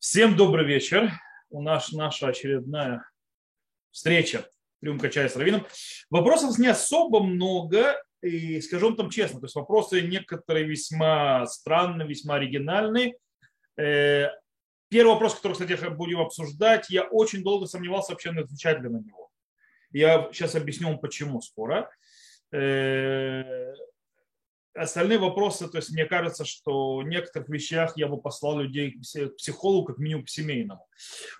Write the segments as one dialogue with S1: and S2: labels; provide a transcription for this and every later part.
S1: Всем добрый вечер. У нас наша очередная встреча «Рюмка чая с Равином». Вопросов не особо много, и скажу вам там честно, то есть вопросы некоторые весьма странные, весьма оригинальные. Э, первый вопрос, который, кстати, будем обсуждать, я очень долго сомневался вообще, отвечать ли на него. Я сейчас объясню вам, почему скоро. Остальные вопросы, то есть мне кажется, что в некоторых вещах я бы послал людей к психологу, как минимум к семейному.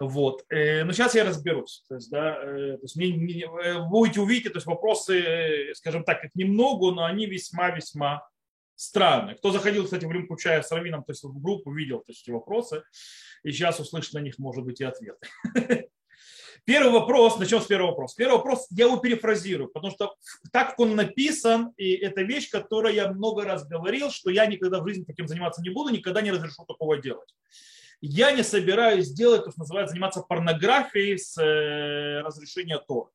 S1: Вот. Э, но сейчас я разберусь. То есть, да, э, то есть мне, будете увидеть, то есть вопросы, э, скажем так, как немного, но они весьма-весьма странные. Кто заходил, кстати, в рюмку чая с Равином, то есть в группу, видел то есть, эти вопросы, и сейчас услышит на них, может быть, и ответы. Первый вопрос, начнем с первого вопроса. Первый вопрос, я его перефразирую, потому что так как он написан, и это вещь, которую я много раз говорил, что я никогда в жизни таким заниматься не буду, никогда не разрешу такого делать. Я не собираюсь делать то, что называется, заниматься порнографией с э, разрешения Тора.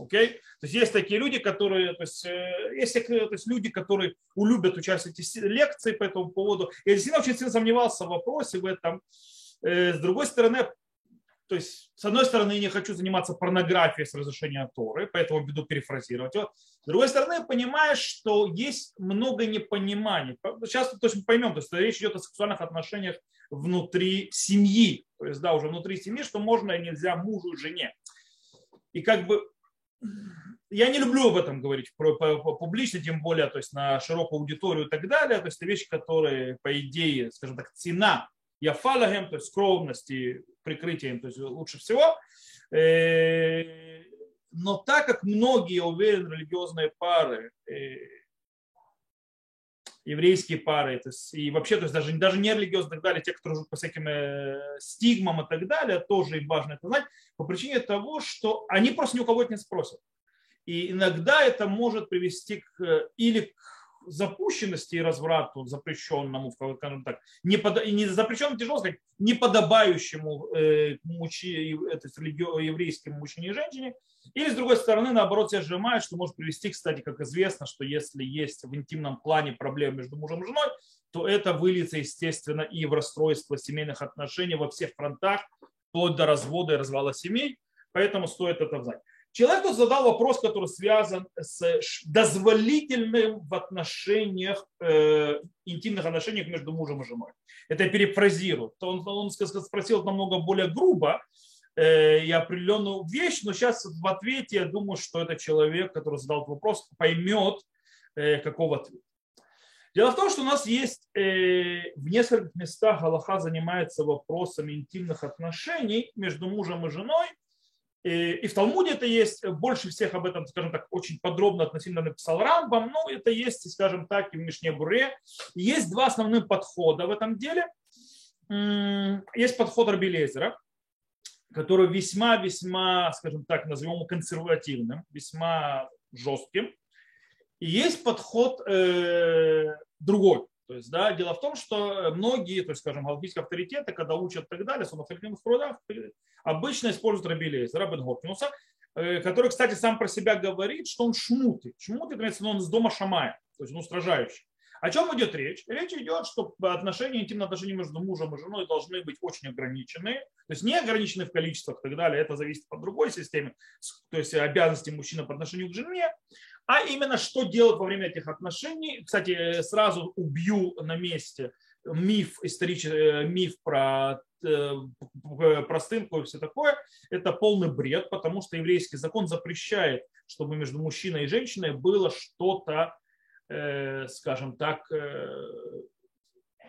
S1: Okay? То есть есть такие люди, которые, то есть, э, есть то есть люди, которые улюбят участвовать в лекции по этому поводу. Я действительно очень сильно сомневался в вопросе в этом. Э, с другой стороны, то есть, с одной стороны, я не хочу заниматься порнографией с разрешения Торы, поэтому буду перефразировать его. С другой стороны, понимаешь, что есть много непониманий. Сейчас то есть мы поймем, то есть речь идет о сексуальных отношениях внутри семьи. То есть, да, уже внутри семьи, что можно и нельзя мужу и жене. И как бы я не люблю об этом говорить публично, тем более то есть на широкую аудиторию и так далее. То есть это вещи, которые, по идее, скажем так, цена яфалагем, то есть скромность и прикрытие им, то есть лучше всего. Э, но так как многие, уверен, религиозные пары, э, еврейские пары, то есть, и вообще, то есть даже, даже не религиозные так далее, те, которые живут по всяким э, стигмам и так далее, тоже им важно это знать, по причине того, что они просто ни у кого это не спросят. И иногда это может привести к, или к запущенности и разврату запрещенному, скажем так, не, под, не запрещенному, тяжело сказать, неподобающему э, мучи, это, еврейским мужчине и женщине, или, с другой стороны, наоборот, себя сжимает, что может привести, кстати, как известно, что если есть в интимном плане проблемы между мужем и женой, то это выльется, естественно, и в расстройство семейных отношений во всех фронтах, вплоть до развода и развала семей. Поэтому стоит это знать. Человек тут задал вопрос, который связан с дозволительным в отношениях, э, интимных отношениях между мужем и женой. Это я перефразирую. Он, он спросил намного более грубо э, и определенную вещь, но сейчас в ответе я думаю, что этот человек, который задал этот вопрос, поймет, э, какого ответа. Дело в том, что у нас есть э, в нескольких местах Галаха занимается вопросами интимных отношений между мужем и женой, и в Талмуде это есть, больше всех об этом, скажем так, очень подробно относительно написал Рамбам, но это есть, скажем так, и в Мишне Буре. Есть два основных подхода в этом деле. Есть подход Рабелезера, который весьма-весьма, скажем так, назовем его консервативным, весьма жестким. И есть подход э, другой, то есть, да, дело в том, что многие, то есть, скажем, галактические авторитеты, когда учат и так далее, в авторитетных трудах, обычно используют Рабилейс, Рабин Горкинуса, э, который, кстати, сам про себя говорит, что он шмутый. Шмутый, имеется он из дома Шамая, то есть он устражающий. О чем идет речь? Речь идет, что отношения, интимные отношения между мужем и женой должны быть очень ограничены. То есть не ограничены в количествах и так далее. Это зависит от другой системы. То есть обязанности мужчины по отношению к жене а именно что делать во время этих отношений. Кстати, сразу убью на месте миф, исторический э, миф про э, простынку и все такое, это полный бред, потому что еврейский закон запрещает, чтобы между мужчиной и женщиной было что-то, э, скажем так,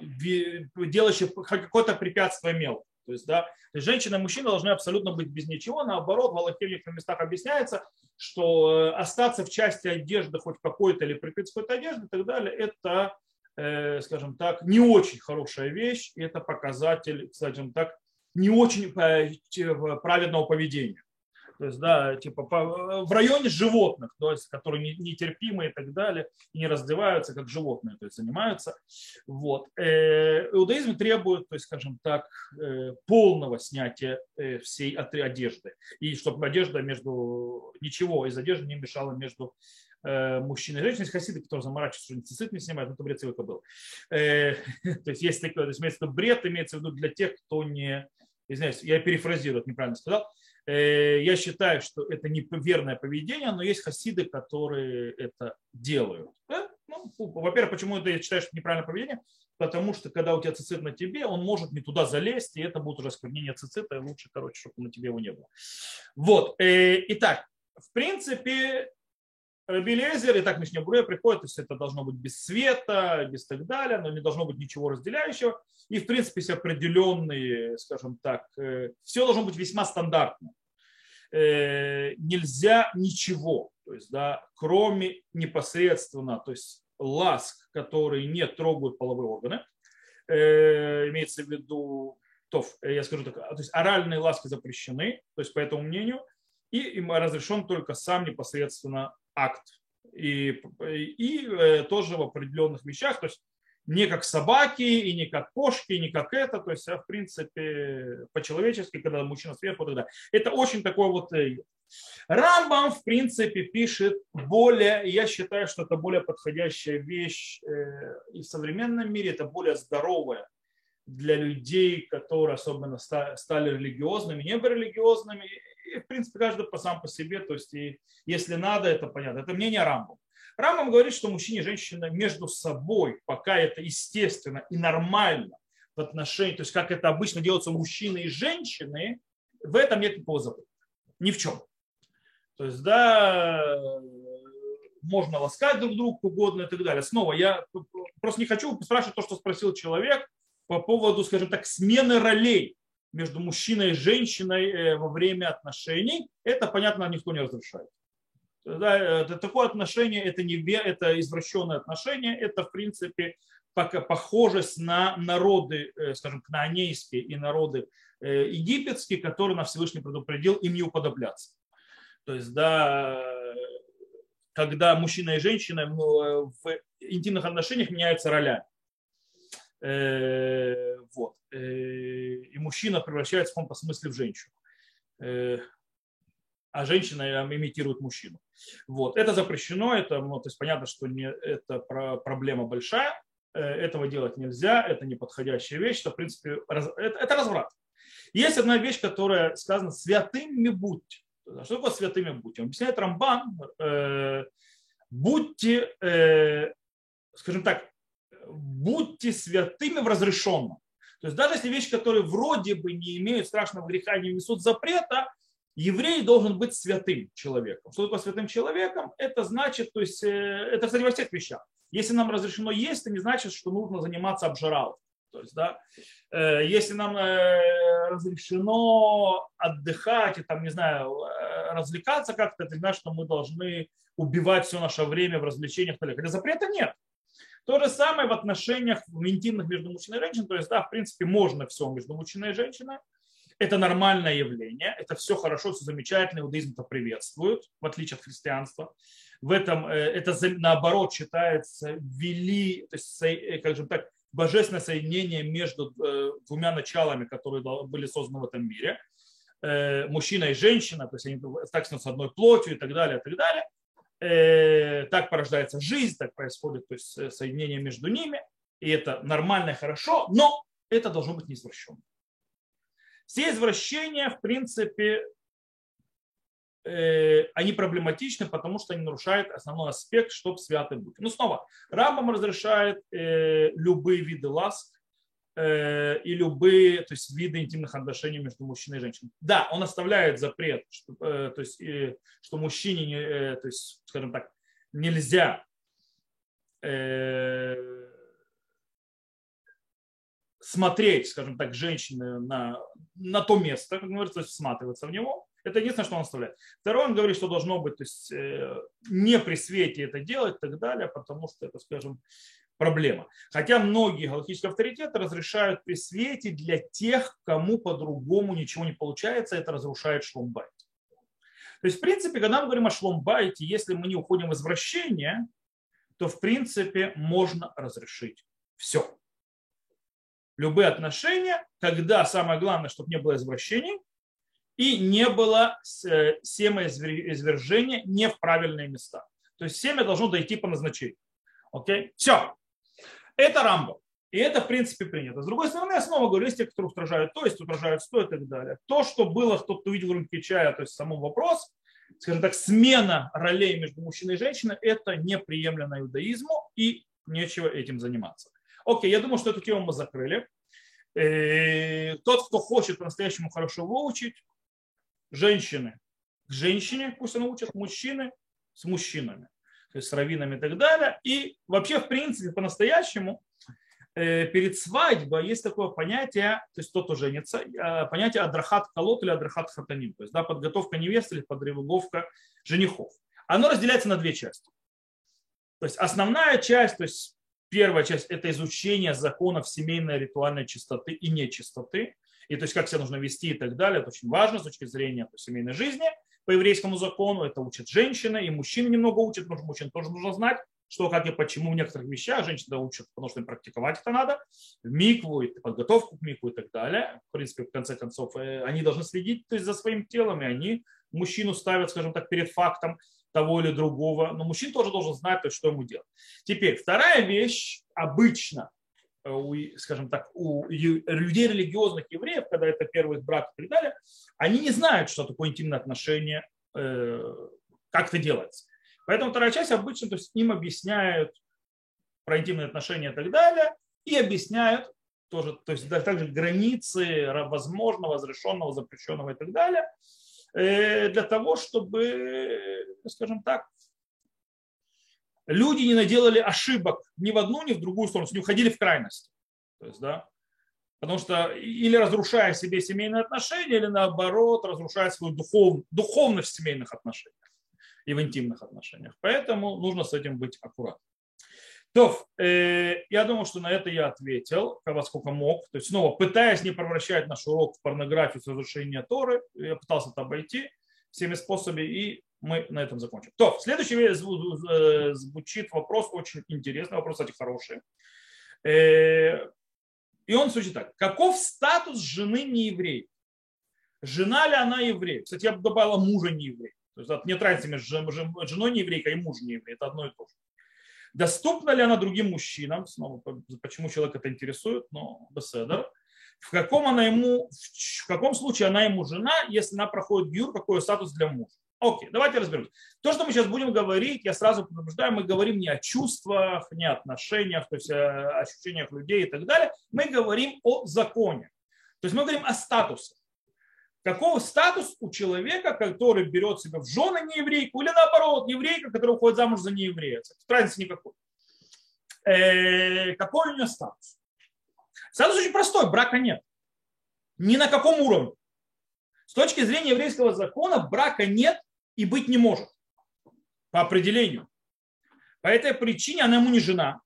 S1: делающее какое-то препятствие мелкое. То есть, да, то есть женщина и мужчина должны абсолютно быть без ничего. Наоборот, в некоторых местах объясняется, что э, остаться в части одежды хоть какой-то или прикрыть какой-то одежды и так далее, это, э, скажем так, не очень хорошая вещь. И это показатель, скажем так, не очень э, праведного поведения. То есть, да, типа по, в районе животных, то есть, которые нетерпимы и так далее, и не раздеваются, как животные, то есть занимаются. Вот. Э, иудаизм требует, то есть, скажем так, э, полного снятия э, всей одежды. И чтобы одежда между, ничего из одежды не мешала между э, мужчины и женщины. Есть хасиды, которые заморачиваются, что цицит не снимают, но это бред целый был. Э, то есть есть такое, то есть имеется в виду бред, имеется в виду для тех, кто не, извиняюсь, я перефразирую, неправильно сказал, э, я считаю, что это неверное поведение, но есть хасиды, которые это делают. Ну, во-первых, почему это я считаю, что неправильное поведение? Потому что когда у тебя цицит на тебе, он может не туда залезть, и это будет уже осквернение цицита, и лучше, короче, чтобы на тебе его не было. Вот. Итак, в принципе, Белезер и так Мишня Бруя приходит, то есть это должно быть без света, без так далее, но не должно быть ничего разделяющего. И, в принципе, есть определенные, скажем так, э, все должно быть весьма стандартно. Э, нельзя ничего, то есть, да, кроме непосредственно, то есть ласк, которые не трогают половые органы, э, имеется в виду, то, я скажу так, то есть оральные ласки запрещены, то есть по этому мнению, и разрешен только сам непосредственно акт. И, и э, тоже в определенных вещах, то есть не как собаки, и не как кошки, и не как это, то есть, а в принципе, по-человечески, когда мужчина сверху, тогда. Это очень такой вот... Э, Рамбам, в принципе, пишет более, я считаю, что это более подходящая вещь э, и в современном мире, это более здоровая для людей, которые особенно стали религиозными, не религиозными, в принципе, каждый по сам по себе, то есть, и, если надо, это понятно. Это мнение Рамбам. Рамбам говорит, что мужчина и женщина между собой, пока это естественно и нормально в отношении, то есть как это обычно делается у мужчины и женщины, в этом нет никакого запрета. Ни в чем. То есть, да, можно ласкать друг друга угодно и так далее. Снова, я просто не хочу спрашивать то, что спросил человек по поводу, скажем так, смены ролей между мужчиной и женщиной э, во время отношений, это, понятно, никто не разрешает. Да, это такое отношение, это, не, это извращенное отношение, это, в принципе, похожесть на народы, э, скажем, кнаанейские и народы э, египетские, которые на Всевышний предупредил им не уподобляться. То есть, да, когда мужчина и женщина в интимных отношениях меняются ролями. Вот. Э, и мужчина превращается в каком-то смысле в женщину. Э, а женщина имитирует мужчину. Вот. Это запрещено, это, ну, то есть понятно, что не, это проблема большая, э, этого делать нельзя, это неподходящая вещь, что, в принципе, раз, это, это разврат. Есть одна вещь, которая сказана «святыми будьте». Что такое «святыми будьте»? Он объясняет Рамбан, э, будьте, э, скажем так, будьте святыми в разрешенном. То есть даже если вещи, которые вроде бы не имеют страшного греха, не несут запрета, еврей должен быть святым человеком. Что такое святым человеком? Это значит, то есть, э, это, кстати, во всех вещах. Если нам разрешено есть, это не значит, что нужно заниматься обжиралом. То есть, да, э, если нам э, разрешено отдыхать и там, не знаю, развлекаться как-то, это значит, что мы должны убивать все наше время в развлечениях. Хотя запрета нет. То же самое в отношениях интимных между мужчиной и женщиной. То есть, да, в принципе, можно все между мужчиной и женщиной. Это нормальное явление, это все хорошо, все замечательно, иудаизм это приветствует, в отличие от христианства. В этом э, это наоборот считается вели, то есть, э, как же так, божественное соединение между э, двумя началами, которые были созданы в этом мире. Мужчина и женщина, то есть они так с одной плотью и так далее, и так далее. Э, так порождается жизнь, так происходит то есть, э, соединение между ними, и это нормально, хорошо, но это должно быть не извращенно. Все извращения, в принципе, э, они проблематичны, потому что они нарушают основной аспект, чтобы святы быть. Ну, снова, Рамбам разрешает любые виды ласк, и любые то есть, виды интимных отношений между мужчиной и женщиной. Да, он оставляет запрет, что, э, то есть, что мужчине, не, э, то есть, скажем так, нельзя смотреть, скажем так, женщины на, на то место, как говорится, то есть всматриваться в него. Это единственное, что он оставляет. Второе, он говорит, что должно быть то есть, не при свете это делать и так далее, потому что это, скажем, проблема. Хотя многие галактические авторитеты разрешают при свете для тех, кому по-другому ничего не получается, это разрушает шломбайт. То есть, в принципе, когда мы говорим о шломбайте, если мы не уходим в извращение, то, в принципе, можно разрешить все. Любые отношения, когда самое главное, чтобы не было извращений и не было э, семяизвержения не в правильные места. То есть семя должно дойти по назначению. Окей? Все. Это Рамбо. И это, в принципе, принято. С другой стороны, я снова говорю, есть те, которые устражают то, есть устражают сто и так далее. То, что было, кто-то увидел в рынке чая, то есть самому вопрос, скажем так, смена ролей между мужчиной и женщиной, это неприемлемо иудаизму и нечего этим заниматься. Окей, я думаю, что эту тему мы закрыли. Э, тот, кто хочет по-настоящему хорошо выучить, женщины к женщине, пусть она учат, мужчины с мужчинами, то есть с раввинами и так далее. И вообще, в принципе, по-настоящему Э, перед свадьбой есть такое понятие, то есть тот, кто женится, э, понятие адрахат колот или адрахат хатаним, то есть да, подготовка невесты или подготовка женихов. Оно разделяется на две части. То есть основная часть, то есть первая часть – это изучение законов семейной ритуальной чистоты и нечистоты, и то есть как себя нужно вести и так далее. Это очень важно с точки зрения то, семейной жизни. По еврейскому закону это учат женщины, и мужчины немного учат, потому что мужчин тоже нужно знать что, как и почему в некоторых вещах женщины учат, потому что им практиковать это надо, микву, подготовку к микву и так далее. В принципе, в конце концов, э, они должны следить то есть, за своим телом, и они мужчину ставят, скажем так, перед фактом того или другого. Но мужчина тоже должен знать, то есть, что ему делать. Теперь, вторая вещь обычно, у, скажем так, у людей религиозных евреев, когда это первый брак и так далее, они не знают, что такое интимное отношение, э, как это делается. Поэтому вторая часть обычно то есть им объясняют про интимные отношения и так далее, и объясняют тоже, то есть также границы возможного, разрешенного, запрещенного и так далее, э, для того, чтобы, скажем так, люди не наделали ошибок ни в одну, ни в другую сторону, не уходили в крайность. То есть, да, потому что или разрушая себе семейные отношения, или наоборот, разрушая свою духов, духовность в семейных отношениях и в интимных отношениях. Поэтому нужно с этим быть аккуратным. То, э, я думаю, что на это я ответил, сколько мог. То есть снова, пытаясь не превращать наш урок в порнографию с разрушения Торы, я пытался это обойти всеми способами, и мы на этом закончим. То, следующий э, звучит вопрос очень интересный, вопрос, кстати, хороший. Э, и он звучит так. Каков статус жены нееврей? Жена ли она еврей? Кстати, я бы добавила мужа нееврей. То есть нет разницы между женой не еврейкой и мужем не еврей. Это одно и то же. Доступна ли она другим мужчинам? Снова, почему человек это интересует? Но беседер. В каком, она ему, в каком случае она ему жена, если она проходит гюр, какой статус для мужа? Окей, давайте разберемся. То, что мы сейчас будем говорить, я сразу предупреждаю, мы говорим не о чувствах, не о отношениях, то есть о ощущениях людей и так далее. Мы говорим о законе. То есть мы говорим о статусе каков статус у человека, который берет себя в жены нееврейку, или наоборот, еврейка, которая уходит замуж за нееврея. Разницы никакой. Э, какой у нее статус? Статус очень простой, брака нет. Ни на каком уровне. С точки зрения еврейского закона брака нет и быть не может. По определению. По этой причине она ему не жена,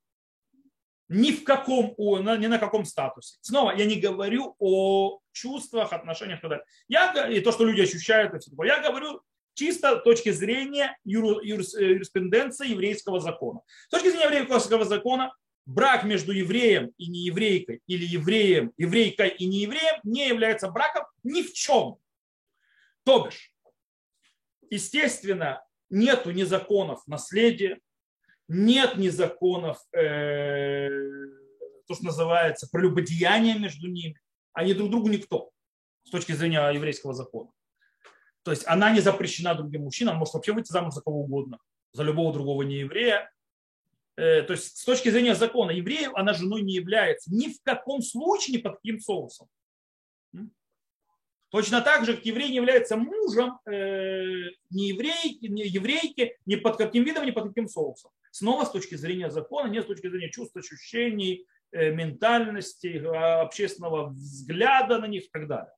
S1: ни в каком, ни на каком статусе. Снова, я не говорю о чувствах, отношениях и так далее. Я, и то, что люди ощущают, и все такое. Я говорю чисто с точки зрения юр, юр, юриспруденции еврейского закона. С точки зрения еврейского закона, брак между евреем и нееврейкой или евреем, еврейкой и неевреем не является браком ни в чем. То бишь, естественно, нету ни законов наследия, нет ни законов, э, то, что называется, прелюбодеяния между ними. Они друг другу никто с точки зрения еврейского закона. То есть она не запрещена другим мужчинам, может вообще выйти замуж за кого угодно, за любого другого нееврея. Э, то есть с точки зрения закона евреев она женой не является ни в каком случае, ни под каким соусом. Точно так же, как еврей не является мужем э, ни еврей, ни еврейки, ни под каким видом, ни под каким соусом. Снова с точки зрения закона, не с точки зрения чувств, ощущений, э, ментальности, а, общественного взгляда на них и так далее.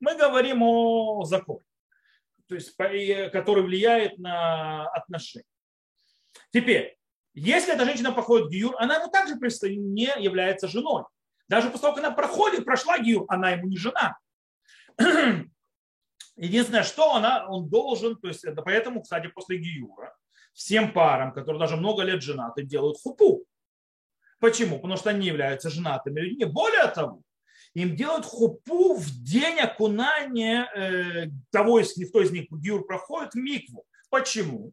S1: Мы говорим о законе, то есть, который влияет на отношения. Теперь, если эта женщина проходит гиюр, она ему также не является женой. Даже после того, как она проходит, прошла гиюр, она ему не жена. Единственное, что она, он должен, то есть это поэтому, кстати, после гиюра всем парам, которые даже много лет женаты, делают хупу. Почему? Потому что они являются женатыми людьми. Более того, им делают хупу в день окунания э, того из них, кто из них гиур проходит микву. Почему?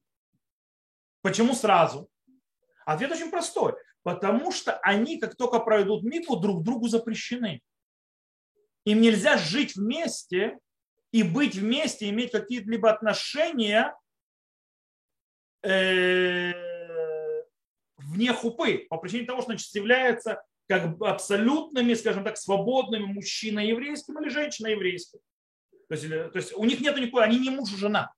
S1: Почему сразу? Ответ очень простой. Потому что они, как только пройдут митву, друг другу запрещены. Им нельзя жить вместе и быть вместе, иметь какие-либо отношения э, вне хупы, по причине того, что значит, является как абсолютными, скажем так, свободными мужчина еврейским или женщина еврейским. То есть, то есть у них нет никакой, они не муж и жена.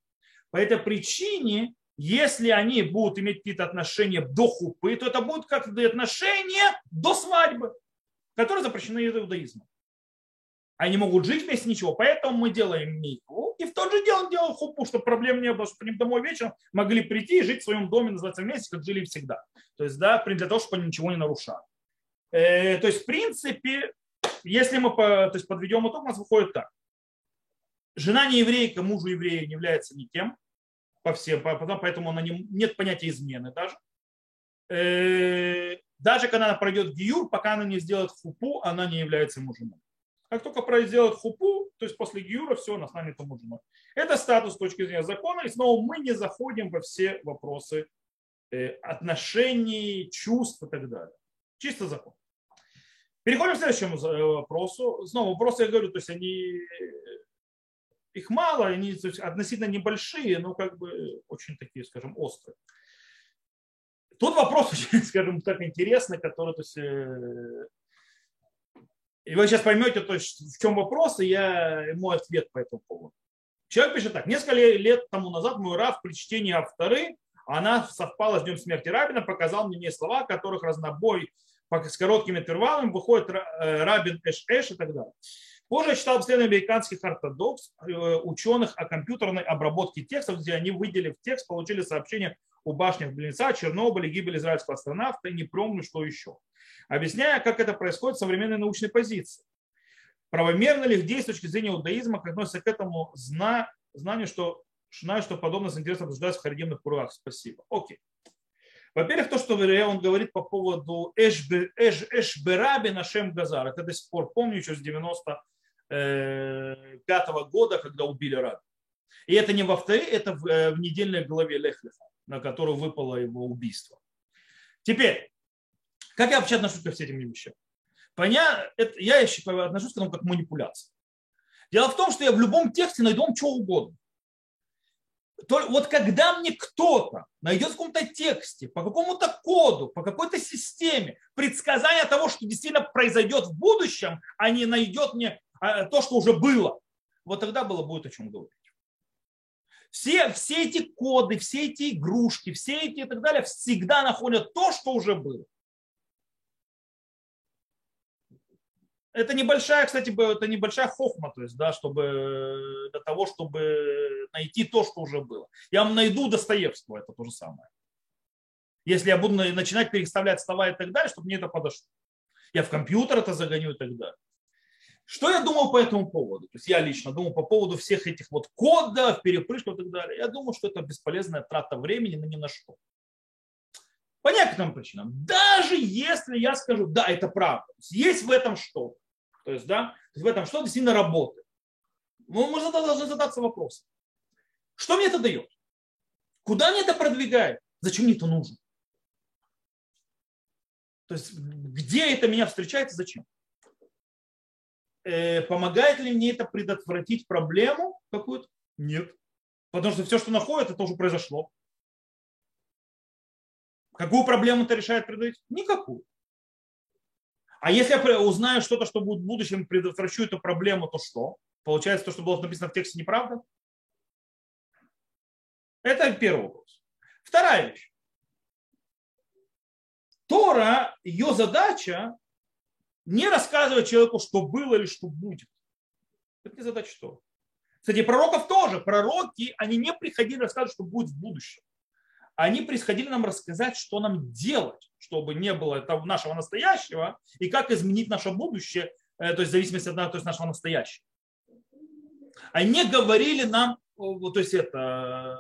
S1: По этой причине, если они будут иметь какие-то отношения до хупы, то это будут как отношения до свадьбы, которые запрещены иудаизмом. Они могут жить вместе, ничего. Поэтому мы делаем микву. И в тот же день делаем хупу, чтобы проблем не было, чтобы они домой вечером могли прийти и жить в своем доме, называться вместе, как жили всегда. То есть, да, для того, чтобы они ничего не нарушали. Э, то есть, в принципе, если мы то есть, подведем итог, у нас выходит так. Жена не еврейка, мужу еврея не является никем, по всем, поэтому она не, нет понятия измены даже. Э, даже когда она пройдет гиюр, пока она не сделает хупу, она не является мужем. Как только сделает хупу, то есть после гиюра, все, она станет ему женой. Это статус с точки зрения закона. И снова мы не заходим во все вопросы э, отношений, чувств и так далее. Чисто закон. Переходим к следующему э, вопросу. Снова вопросы, я говорю, то есть они их мало, они есть, относительно небольшие, но как бы очень такие, скажем, острые. Тут вопрос скажем так, интересный, который, то есть, э, и вы сейчас поймете, то есть, в чем вопрос, и я ему ответ по этому поводу. Человек пишет так. Несколько лет тому назад мой Раф при чтении авторы, она совпала с днем смерти Рабина, показал мне слова, которых разнобой с короткими интервалами выходит э, Рабин Эш-Эш и так далее. Позже я читал обследование американских ортодокс, э, ученых о компьютерной обработке текстов, где они, выделив текст, получили сообщение о башнях Блинца, Чернобыле, гибели израильского астронавта и не помню, что еще. Объясняя, как это происходит в современной научной позиции. Правомерно ли здесь с точки зрения иудаизма, как относится к этому зна, знанию, что знаю, что подобное с интересом обсуждается в харидимных кругах. Спасибо. Окей. Во-первых, то, что он говорит по поводу Эшбераби Нашем Газар, это до сих пор помню еще с 90 пятого года, когда убили Раби. И это не в авторе, это в, э, в недельной главе Лехлеха, на которую выпало его убийство. Теперь, как я вообще отношусь ко всем этим вещам? Понятно, это, я отношусь к этому как манипуляция. Дело в том, что я в любом тексте найду что угодно. То, вот когда мне кто-то найдет в каком-то тексте, по какому-то коду, по какой-то системе предсказание того, что действительно произойдет в будущем, а не найдет мне а, то, что уже было, вот тогда было будет о чем говорить. Все, все эти коды, все эти игрушки, все эти и так далее всегда находят то, что уже было. Это небольшая, кстати, это небольшая хохма, то есть, да, чтобы для того, чтобы найти то, что уже было. Я вам найду Достоевского, это то же самое. Если я буду начинать переставлять слова и так далее, чтобы мне это подошло. Я в компьютер это загоню и так далее. Что я думал по этому поводу? То есть я лично думал по поводу всех этих вот кодов, перепрыжков и так далее. Я думал, что это бесполезная трата времени на ни на что. По некоторым причинам. Даже если я скажу, да, это правда. Есть в этом что-то. То есть, да, в этом что-то сильно работает. Мы, мы должны задаться вопросом. Что мне это дает? Куда мне это продвигает? Зачем мне это нужно? То есть, где это меня встречает и зачем? Э, помогает ли мне это предотвратить проблему какую-то? Нет. Потому что все, что находит, это уже произошло. Какую проблему это решает предотвратить? Никакую. А если я узнаю что-то, что будет в будущем, предотвращу эту проблему, то что? Получается, то, что было написано в тексте, неправда? Это первый вопрос. Вторая вещь. Тора, ее задача не рассказывать человеку, что было или что будет. Это не задача Тора. Кстати, пророков тоже. Пророки, они не приходили рассказывать, что будет в будущем. Они приходили нам рассказать, что нам делать, чтобы не было нашего настоящего, и как изменить наше будущее, э, то есть в зависимости от то есть нашего настоящего. Они говорили нам, то есть это,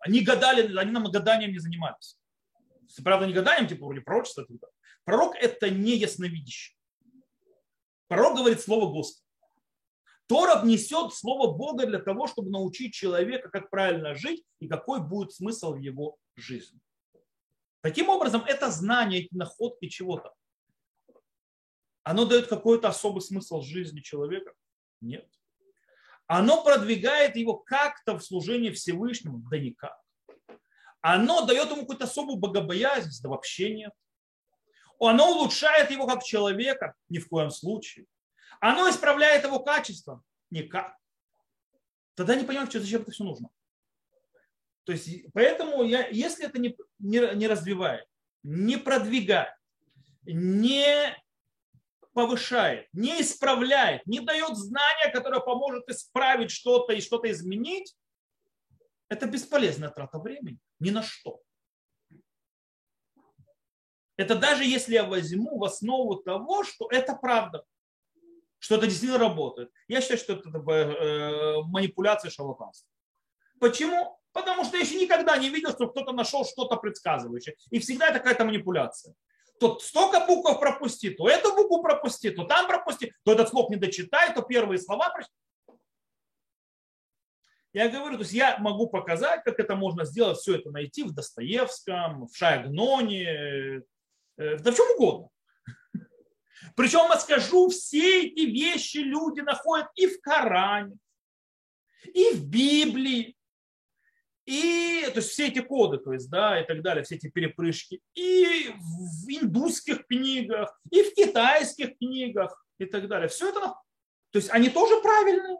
S1: они гадали, они нам гаданием не занимались. Правда, не гаданием, типа, или пророчество. Пророк – это не ясновидящий. Пророк говорит слово Господа. Тора несет слово Бога для того, чтобы научить человека, как правильно жить и какой будет смысл в его жизни. Таким образом, это знание, эти находки чего-то, оно дает какой-то особый смысл жизни человека? Нет. Оно продвигает его как-то в служении Всевышнему? Да никак. Оно дает ему какую-то особую богобоязнь? Да вообще нет. Оно улучшает его как человека? Ни в коем случае. Оно исправляет его качество? Никак. Тогда не понимаю, зачем это все нужно. То есть, поэтому, я, если это не, не, не развивает, не продвигает, не повышает, не исправляет, не дает знания, которое поможет исправить что-то и что-то изменить, это бесполезная трата времени. Ни на что. Это даже если я возьму в основу того, что это правда, что это действительно работает. Я считаю, что это э, манипуляция шарлатанства. Почему? Потому что я еще никогда не видел, что кто-то нашел что-то предсказывающее. И всегда это какая-то манипуляция. То столько букв пропусти, то эту букву пропусти, то там пропусти, то этот слог не дочитай, то первые слова прочитай. Я говорю, то есть я могу показать, как это можно сделать, все это найти в Достоевском, в Шайгноне, э, да в чем угодно. Причем я скажу, все эти вещи люди находят и в Коране, и в Библии, и то есть все эти коды, то есть, да, и так далее, все эти перепрыжки, и в индусских книгах, и в китайских книгах, и так далее. Все это, то есть они тоже правильные?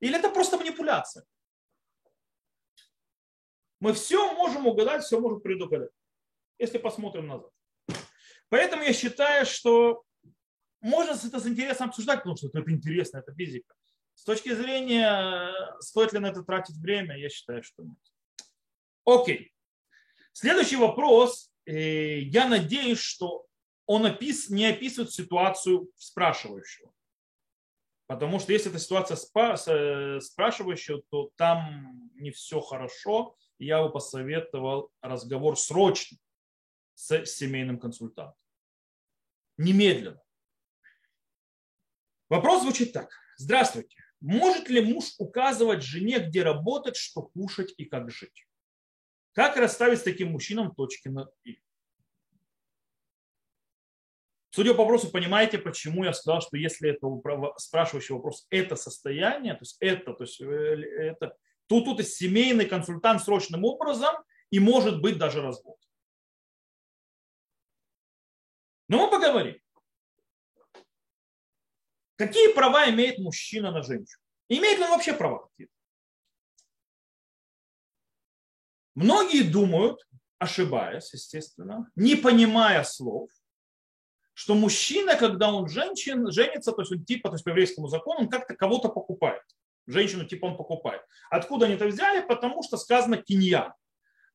S1: Или это просто манипуляция? Мы все можем угадать, все можем предугадать, если посмотрим назад. Поэтому я считаю, что можно это с интересом обсуждать, потому что это интересно, это физика. С точки зрения, стоит ли на это тратить время, я считаю, что нет. Окей. Следующий вопрос. Э, я надеюсь, что он не описывает ситуацию спрашивающего. Потому что если это ситуация э, спрашивающего, то там не все хорошо. Я бы посоветовал разговор срочно с семейным консультантом. Немедленно. Вопрос звучит так. Здравствуйте. Может ли муж указывать жене, где работать, что кушать и как жить? Как расставить с таким мужчином точки над «и»? Судя по вопросу, понимаете, почему я сказал, что если это спрашивающий вопрос, это состояние, то есть это, то есть э, это, то тут и семейный консультант срочным образом и может быть даже развод. Но мы поговорим. Какие права имеет мужчина на женщину? Имеет ли он вообще права какие-то? Многие думают, ошибаясь, естественно, не понимая слов, что мужчина, когда он женщин, женится, то есть он типа, то есть по еврейскому закону, он как-то кого-то покупает. Женщину типа он покупает. Откуда они это взяли? Потому что сказано кинья.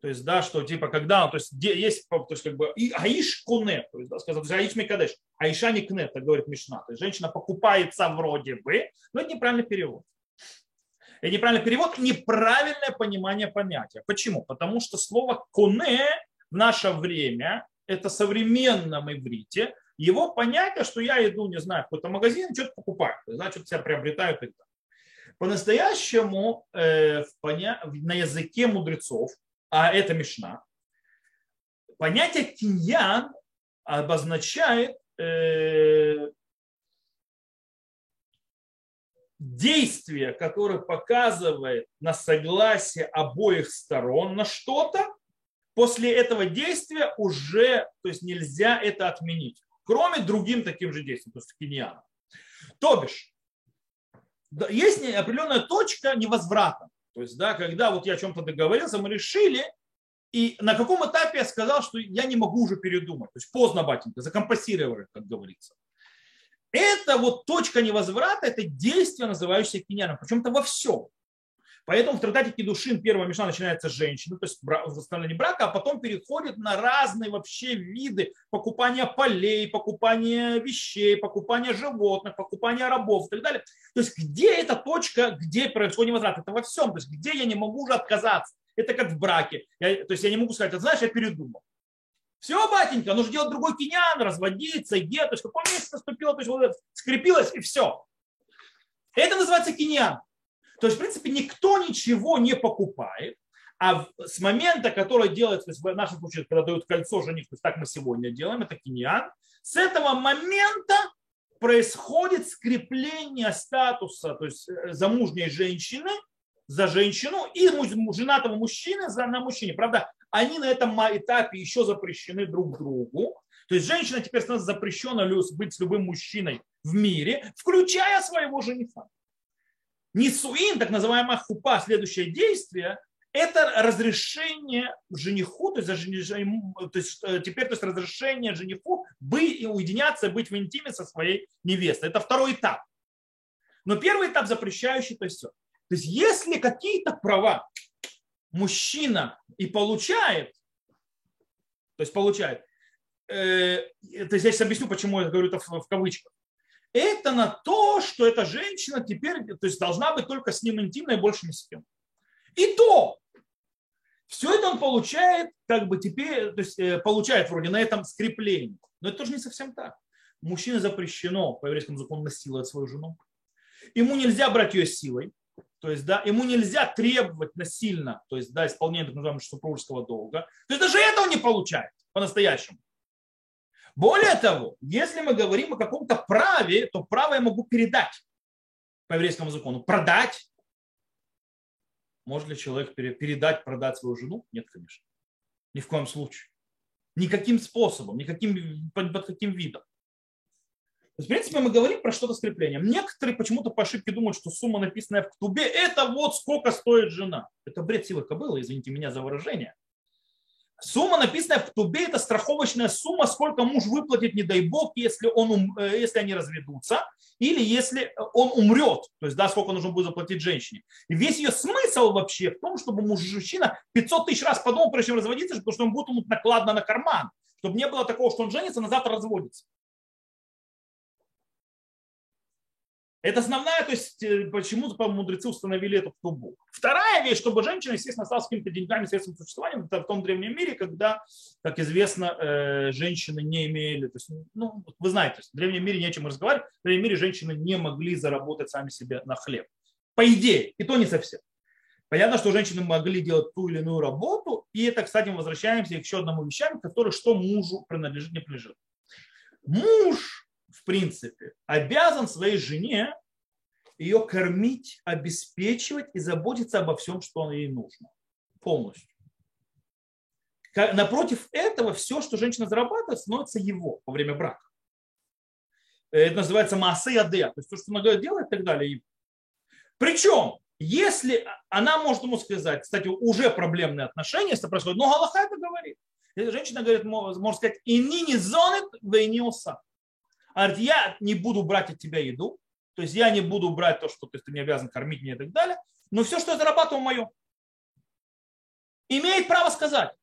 S1: То есть, да, что типа, когда, то есть, есть, то есть, как бы, и аиш куне, то есть, да, сказал, то есть, аиш микадеш, аиша не кне, так говорит Мишна. То есть, женщина покупается вроде бы, но это неправильный перевод. Это неправильный перевод, неправильное понимание понятия. Почему? Потому что слово куне в наше время, это современном иврите, его понятие, что я иду, не знаю, в какой-то магазин, что-то покупаю, значит, себя приобретаю и так. По-настоящему э, в поня... на языке мудрецов а это Мишна, понятие киньян обозначает э, действие, которое показывает на согласие обоих сторон на что-то, после этого действия уже, то есть нельзя это отменить, кроме другим таким же действием, то есть киньяна. То бишь, есть определенная точка невозврата. То есть, да, когда вот я о чем-то договорился, мы решили, и на каком этапе я сказал, что я не могу уже передумать. То есть поздно, батенька, закомпассировали, как говорится. Это вот точка невозврата, это действие, называющееся киньяном. Причем-то во всем. Поэтому в трактате Кедушин первая мешна начинается с женщины, то есть восстановление брака, а потом переходит на разные вообще виды покупания полей, покупания вещей, покупания животных, покупания рабов и так далее. То есть где эта точка, где происходит возврат? Это во всем. То есть где я не могу уже отказаться. Это как в браке. Я, то есть я не могу сказать, знаешь, я передумал. Все, батенька, нужно делать другой кинян, разводиться, где, то есть какой месяц наступило, то есть вот скрепилось и все. Это называется киньян. То есть, в принципе, никто ничего не покупает, А с момента, который делается, то есть в нашем случае, когда дают кольцо жених, то есть так мы сегодня делаем, это киньян, с этого момента происходит скрепление статуса, то есть э, замужней женщины за женщину и женатого мужчины за, на мужчине. Правда, они на этом этапе еще запрещены друг другу. То есть женщина теперь становится запрещена быть с любым мужчиной в мире, включая своего жениха. Нисуин, так называемая хупа, следующее действие, это разрешение жениху, то есть, то есть э, теперь то есть разрешение жениху быть, уединяться, быть в интиме со своей невестой. Это второй этап. Но первый этап запрещающий, то есть все. То есть если какие-то права мужчина и получает, то есть получает, э, это здесь объясню, почему я говорю это в, в кавычках, это на то, что эта женщина теперь то есть должна быть только с ним интимной больше ни с кем. И то, все это он получает, как бы теперь, то есть э, получает вроде на этом скрепление. Но это тоже не совсем так. Мужчине запрещено по еврейскому закону насиловать свою жену. Ему нельзя брать ее силой. То есть, да, ему нельзя требовать насильно, то есть, да, исполнения так называемого супружеского долга. То есть даже это он не получает по-настоящему. Более того, если мы говорим о каком-то праве, то право я могу передать по еврейскому закону. Продать. Может ли человек передать, продать свою жену? Нет, конечно. Ни в коем случае. Никаким способом, никаким, под, каким видом. В принципе, мы говорим про что-то скрепление. Некоторые почему-то по ошибке думают, что сумма, написанная в ктубе, это вот сколько стоит жена. Это бред силы кобылы, извините меня за выражение. Сумма, написанная в Тубе, это страховочная сумма, сколько муж выплатит, не дай бог, если, он, э, если они разведутся, или если он умрет, то есть, да, сколько нужно будет заплатить женщине. И весь ее смысл вообще в том, чтобы мужчина 500 тысяч раз подумал, прежде чем разводиться, потому что он будет ему накладно на карман, чтобы не было такого, что он женится, а на завтра разводится. Это основная, то есть э, почему мудрецы установили эту тубу. Вторая вещь, чтобы женщина, естественно, осталась какими-то деньгами, средством существования, это в том древнем мире, когда, как известно, э, женщины не имели, то есть, ну, вы знаете, в древнем мире не о чем разговаривать, в древнем мире женщины не могли заработать сами себе на хлеб. По идее, и то не совсем. Понятно, что женщины могли делать ту или иную работу, и это, кстати, мы возвращаемся к еще одному вещам, который что мужу принадлежит, не принадлежит. Муж в принципе, обязан своей жене ее кормить, обеспечивать и заботиться обо всем, что ей нужно. Полностью. Напротив этого, все, что женщина зарабатывает, становится его во время брака. Это называется массы аде, то есть то, что она делает и так далее. Причем, если она может ему сказать, кстати, уже проблемные отношения, если происходит, но Галаха это говорит. Женщина говорит, может сказать, и не зонит, вы не уса я не буду брать от тебя еду, то есть я не буду брать то, что ты, ты не обязан кормить меня и так далее, но все, что я зарабатываю, мое. Имеет право сказать.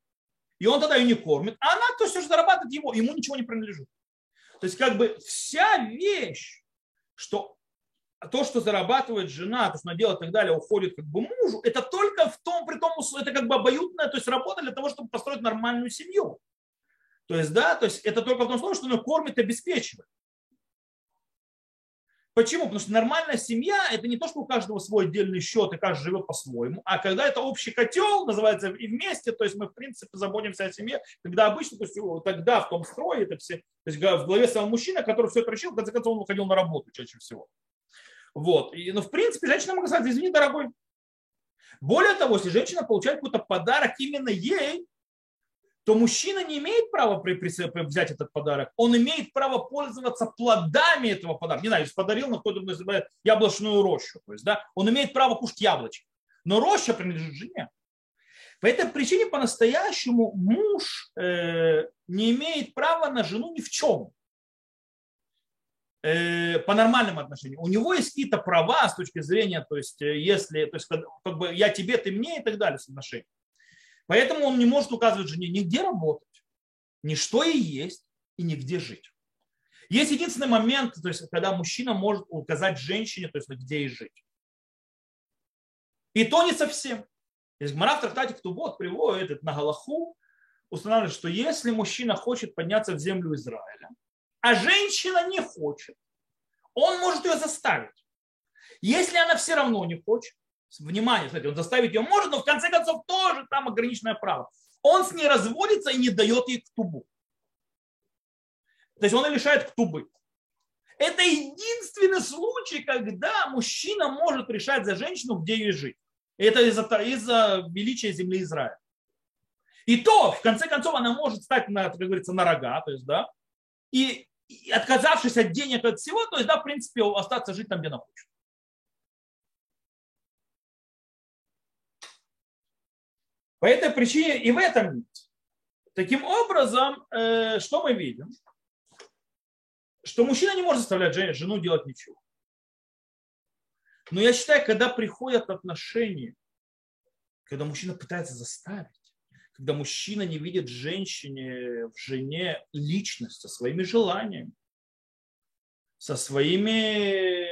S1: И он тогда ее не кормит, а она то все, что зарабатывает его, ему ничего не принадлежит. То есть как бы вся вещь, что то, что зарабатывает жена, то, что она делает и так далее, уходит как бы мужу, это только в том, при том, это как бы обоюдная, то есть работа для того, чтобы построить нормальную семью. То есть, да, то есть это только в том случае, что она кормит и обеспечивает. Почему? Потому что нормальная семья – это не то, что у каждого свой отдельный счет, и каждый живет по-своему, а когда это общий котел, называется, и вместе, то есть мы, в принципе, заботимся о семье, когда обычно, то есть тогда в том строе, это все, то есть в главе самого мужчина, который все это решил, в конце концов он уходил на работу чаще всего. Вот. И, ну, в принципе, женщина может сказать, извини, дорогой. Более того, если женщина получает какой-то подарок именно ей, то мужчина не имеет права взять этот подарок, он имеет право пользоваться плодами этого подарка. Не знаю, подарил на какую-то яблочную рощу, то есть, да, он имеет право кушать яблочки. Но роща принадлежит жене. По этой причине по-настоящему муж э, не имеет права на жену ни в чем. Э, по нормальным отношениям. У него есть какие-то права с точки зрения, то есть, э, если, то есть, как бы я тебе, ты мне и так далее с отношением. Поэтому он не может указывать жене нигде работать, ни что и есть, и нигде жить. Есть единственный момент, то есть, когда мужчина может указать женщине, то есть, где ей жить. И то не совсем. Есть Гмара в трактате Ктубот приводит это на Галаху, устанавливает, что если мужчина хочет подняться в землю Израиля, а женщина не хочет, он может ее заставить. Если она все равно не хочет, Внимание, кстати, он заставить ее может, но в конце концов тоже там ограниченное право. Он с ней разводится и не дает ей ктубу. То есть он и лишает ктубы. Это единственный случай, когда мужчина может решать за женщину, где ей жить. Это из-за, из-за величия земли Израиля. И то, в конце концов, она может стать, на, как говорится, на рога, то есть, да, и, и отказавшись от денег, от всего, то есть, да, в принципе, остаться жить там, где она хочет. По этой причине и в этом нет. Таким образом, э, что мы видим? Что мужчина не может заставлять жену делать ничего. Но я считаю, когда приходят отношения, когда мужчина пытается заставить, когда мужчина не видит женщине, в жене личность со своими желаниями, со своими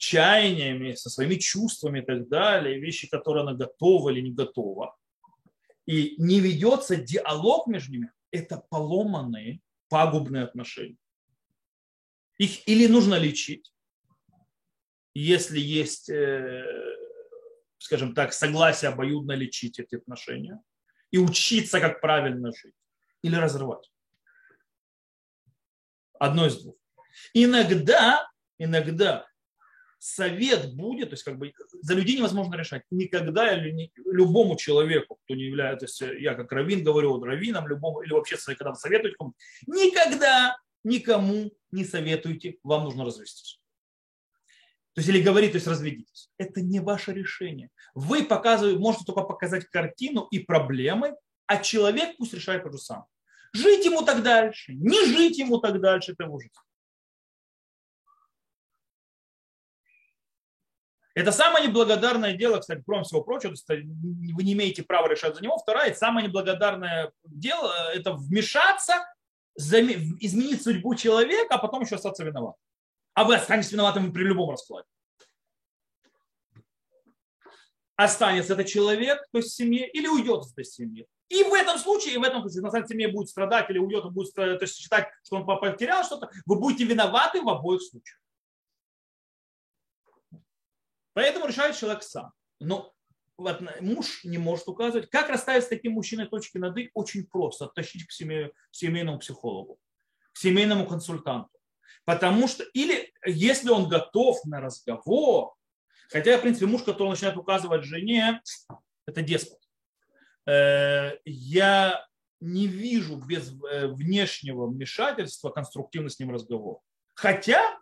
S1: чаяниями, со своими чувствами и так далее, вещи, которые она готова или не готова, и не ведется диалог между ними, это поломанные, пагубные отношения. Их или нужно лечить, если есть, э, скажем так, согласие обоюдно лечить эти отношения и учиться, как правильно жить, или разрывать. Одно из двух. Иногда, иногда совет будет, то есть как бы за людей невозможно решать. Никогда любому человеку, кто не является, то есть я как раввин говорю, вот раввинам, любому, или вообще когда советуете кому никогда никому не советуйте, вам нужно развестись. То есть или говорить, то есть разведитесь. Это не ваше решение. Вы показываете, можете только показать картину и проблемы, а человек пусть решает то же самое. Жить ему так дальше, не жить ему так дальше, это его Это самое неблагодарное дело, кстати, кроме всего прочего, вы не имеете права решать за него. Второе, самое неблагодарное дело – это вмешаться, изменить судьбу человека, а потом еще остаться виноватым а вы останетесь виноватым при любом раскладе. Останется этот человек, то есть семье, или уйдет из этой семьи. И в этом случае, и в этом случае, на самом деле, будет страдать или уйдет, он будет то есть, считать, что он потерял что-то, вы будете виноваты в обоих случаях. Поэтому решает человек сам. Но вот, муж не может указывать. Как расставить с таким мужчиной точки над «и» очень просто. Оттащить к семейному психологу, к семейному консультанту. Потому что, или если он готов на разговор, хотя, в принципе, муж, который начинает указывать жене, это деспот. Э, я не вижу без э, внешнего вмешательства конструктивный с ним разговор. Хотя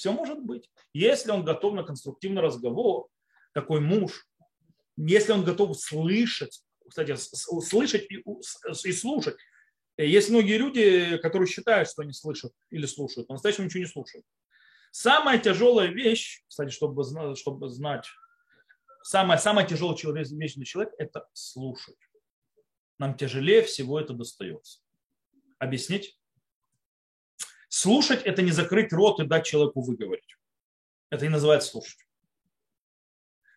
S1: все может быть. Если он готов на конструктивный разговор, такой муж, если он готов слышать, кстати, слышать и слушать, Э, есть многие люди, которые считают, что они слышат или слушают, но настоящему ничего не слушают. Самая тяжелая вещь, кстати, чтобы, чтобы знать, самая, самая тяжелая вещь для человека – это слушать. Нам тяжелее всего это достается. Объяснить? Слушать – это не закрыть рот и дать человеку выговорить. Это и называется слушать.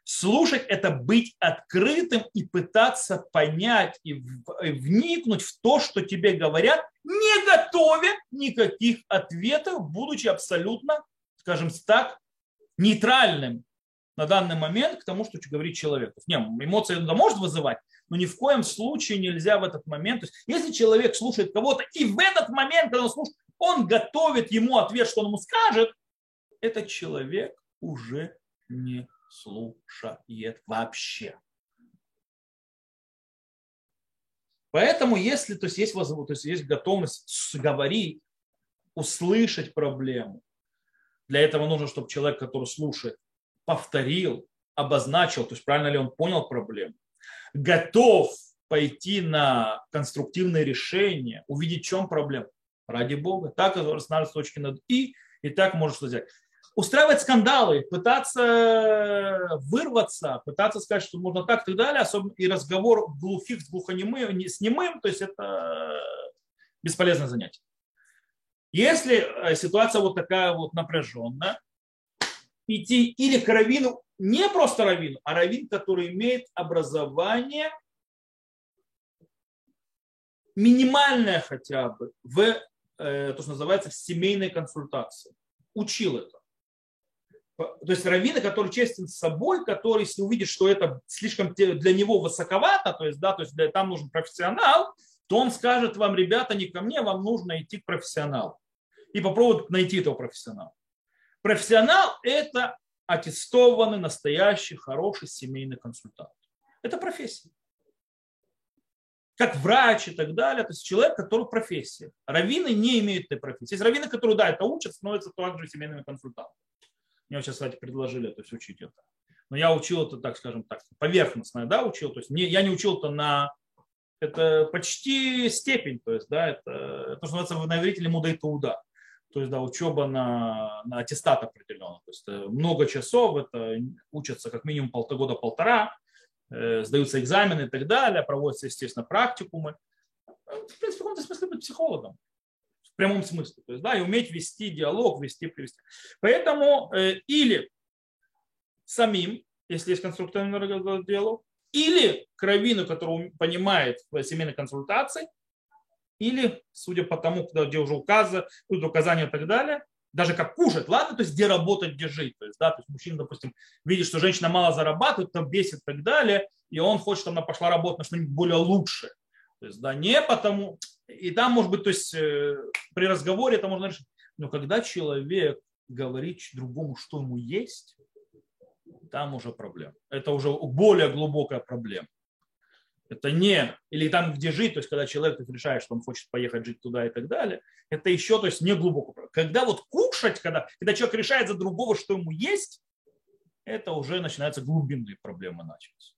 S1: Слушать – это быть открытым и пытаться понять и вникнуть в то, что тебе говорят, не готовя никаких ответов, будучи абсолютно, скажем так, нейтральным на данный момент к тому, что говорит человек. Не, эмоции это может вызывать, но ни в коем случае нельзя в этот момент. То есть, если человек слушает кого-то, и в этот момент, когда он слушает, он готовит ему ответ, что он ему скажет, этот человек уже не слушает вообще. Поэтому, если то есть, есть, то есть, есть готовность говорить, услышать проблему, для этого нужно, чтобы человек, который слушает, повторил, обозначил, то есть правильно ли он понял проблему, готов пойти на конструктивное решение, увидеть, в чем проблема. Ради Бога. Так с точки над «и», и так может взять устраивать скандалы, пытаться вырваться, пытаться сказать, что можно так и так далее, особенно и разговор глухих с глухонемым, с немым, то есть это бесполезное занятие. Если э, ситуация вот такая вот напряженная, идти или к раввину, не просто раввину, а раввин, который имеет образование минимальное хотя бы в то, что называется в семейной консультации. Учил это то есть раввины, который честен с собой, который, если увидит, что это слишком для него высоковато, то есть, да, то есть для, там нужен профессионал, то он скажет вам, ребята, не ко мне, вам нужно идти к профессионалу. И попробует найти этого профессионала. Профессионал – это аттестованный, настоящий, хороший семейный консультант. Это профессия. Как врач и так далее. То есть человек, который профессия. Раввины не имеют этой профессии. Есть раввины, которые, да, это учат, становятся также семейными консультантами. Мне сейчас, кстати, предложили то есть учить это. Но я учил это, так скажем так, поверхностно, да, учил. То есть не, я не учил это на это почти степень, то есть, да, это, это называется в иврите лимуда и. То есть, да, учеба на, на аттестат определенно. То есть, э, много часов, это учатся как минимум полтора-года-полтора, э, сдаются экзамены и так далее, проводятся, естественно, практикумы. В принципе, в каком-то смысле быть психологом. В прямом смысле. То есть, да, и уметь вести диалог, вести, привести. Поэтому э, или самим, если есть конструктивный диалог, или кровину, которую понимает в семейной консультации, или, судя по тому, где уже указы, будут указания и так далее, даже как кушать, ладно, то есть где работать, где жить. То есть, да, то есть мужчина, допустим, видит, что женщина мало зарабатывает, там бесит и так далее, и он хочет, чтобы она пошла работать на что-нибудь более лучшее. То есть, да, не потому, и там, может быть, то есть э, при разговоре это можно решить. Но когда человек говорит другому, что ему есть, там уже проблема. Это уже более глубокая проблема. Это не, или там, где жить, то есть когда человек решает, что он хочет поехать жить туда и так далее, это еще, то есть не глубоко. Когда вот кушать, когда, когда человек решает за другого, что ему есть, это уже начинаются глубинные проблемы начались.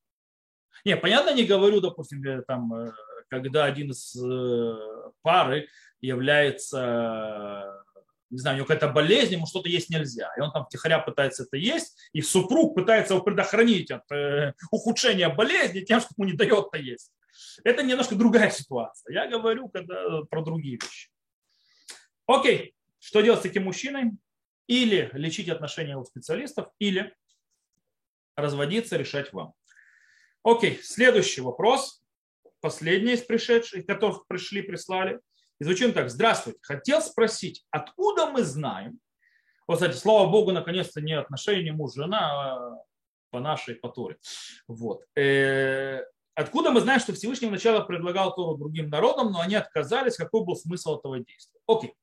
S1: Не, понятно, не говорю, допустим, там, э, когда один из э, пары является не знаю, у него какая-то болезнь, ему что-то есть нельзя. И он там втихаря пытается это есть, и супруг пытается его предохранить от э, ухудшения болезни тем, что ему не дает это есть. Это немножко другая ситуация. Я говорю когда, про другие вещи. Окей, что делать с таким мужчиной? Или лечить отношения у специалистов, или разводиться, решать вам. Окей, следующий вопрос. Последний из пришедших, которых пришли, прислали – и звучим так. Здравствуйте. Хотел спросить, откуда мы знаем, вот, кстати, слава Богу, наконец-то не отношения муж-жена а по нашей поторе. Вот. Э, откуда мы знаем, что Всевышний вначале предлагал Тору другим народам, но они отказались, какой был смысл этого действия? Окей.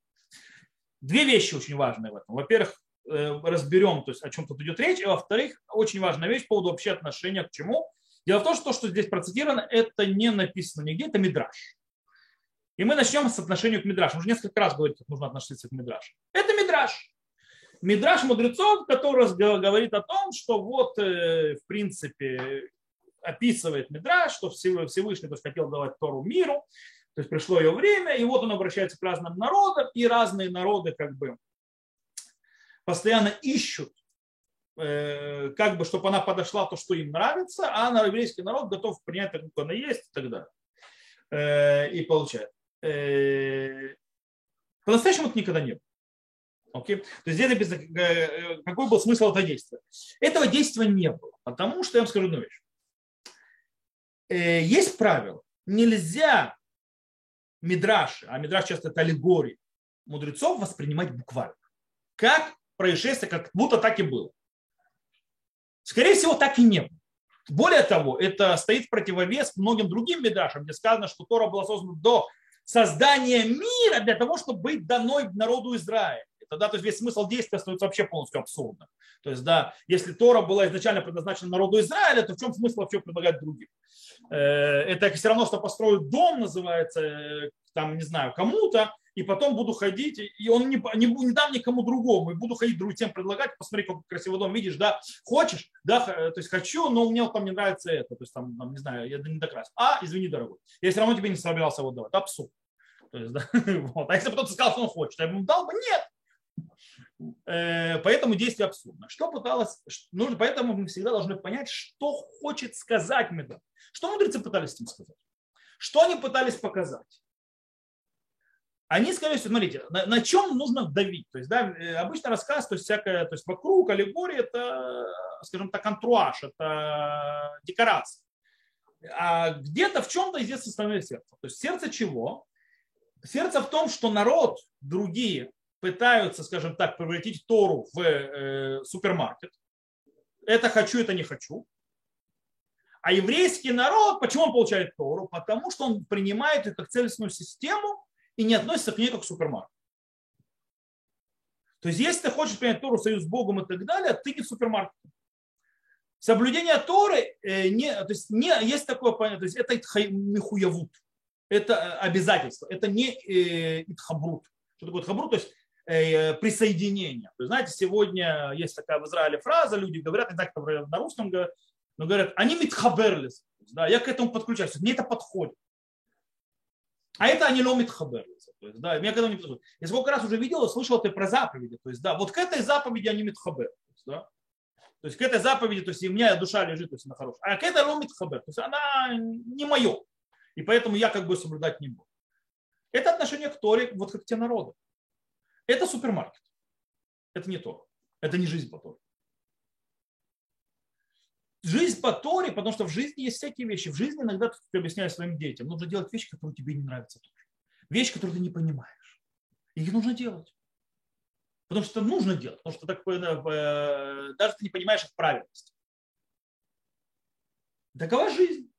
S1: Две вещи очень важные в этом. Во-первых, э, разберем, то есть о чем тут идет речь, и во-вторых, очень важная вещь по поводу вообще отношения к чему. Дело в том, что то, что здесь процитировано, это не написано нигде, это мидраж. И мы начнем с отношения к Мидрашу. Уже несколько раз говорит, как нужно относиться к Мидрашу. Это Мидраш. Мидраш мудрецов, который говорит о том, что вот, э, в принципе, описывает Мидраш, что Всевышний то есть, хотел давать Тору миру, то есть пришло ее время, и вот он обращается к разным народам, и разные народы как бы постоянно ищут, э, как бы, чтобы она подошла то, что им нравится, а еврейский народ готов принять так, как она есть и так далее. Э, и получает. Э, по-настоящему это никогда не было. Okay? То есть здесь написано, э, какой был смысл этого действия. Этого действия не было, потому что я вам скажу одну вещь. Э, есть правило. Нельзя мидраши, а мидраш часто это аллегории, мудрецов воспринимать буквально. Как происшествие, как будто так и было. Скорее всего, так и не было. Более того, это стоит в противовес многим другим мидрашам, где сказано, что Тора была создана до создание мира для того, чтобы быть данной народу Израиля. Тогда то есть весь смысл действия становится вообще полностью абсурдным. То есть, да, если Тора была изначально предназначена народу Израиля, то в чем смысл вообще предлагать другим? Э, это все равно, что построю дом, называется, э, там, не знаю, кому-то, и потом буду ходить, и он не, не, не дам никому другому, и буду ходить другим тем предлагать, посмотри, какой красивый дом видишь, да, хочешь, да, то есть хочу, но мне там не нравится это, то есть там, там не знаю, я не докрасил. А, извини, дорогой, я все равно тебе не собирался его давать, абсурд. То есть, да, вот. А если бы кто-то сказал, что он хочет, я бы ему дал бы, нет. Э, поэтому действие абсурдно. Что пыталось, нужно, поэтому мы всегда должны понять, что хочет сказать Меда. Что мудрецы пытались этим сказать? Что они пытались показать? Они сказали, что, смотрите, на, на чем нужно давить. То есть, да, э, обычно рассказ, то есть всякое, то есть вокруг аллегории, это, скажем так, антруаж, это декорация. А где-то в чем-то здесь основное сердце. То есть сердце чего? Сердце в том, что народ, другие, пытаются, скажем так, превратить Тору в э, супермаркет. Это хочу, это не хочу. А еврейский народ, почему он получает Тору? Потому что он принимает ее как целостную систему и не относится к ней как к супермаркету. То есть, если ты хочешь принять Тору, союз с Богом и так далее, ты не в супермаркете. Соблюдение Торы, э, не, то есть не, есть такое понятие, то есть это михуявут, это э, обязательство, это не э, итхабрут. Что такое итхабрут? То есть э, присоединение. То есть, знаете, сегодня есть такая в Израиле фраза, люди говорят, не так на русском говорят, но говорят, они митхаберлис, да, я к этому подключаюсь, мне это подходит. А это они ломит хаберлис. То есть, да, меня к этому не подходит. Я сколько раз уже видел и слышал это про заповеди. То есть, да, вот к этой заповеди они митхабер. Да. То есть к этой заповеди, то есть и у меня душа лежит, то есть она хорошая. А к этой ломит хабер, то есть она не мое. И поэтому я как бы соблюдать не буду. Это отношение к Торе, вот как те народы. Это супермаркет. Это не то. Это не жизнь по Торе. Жизнь по Торе, потому что в жизни есть всякие вещи. В жизни иногда ты объясняешь своим детям, нужно делать вещи, которые тебе не нравятся тоже. Вещи, которые ты не понимаешь. Их нужно делать. Потому что нужно делать, потому что так, э, э, даже ты не понимаешь их правильности. Такова жизнь.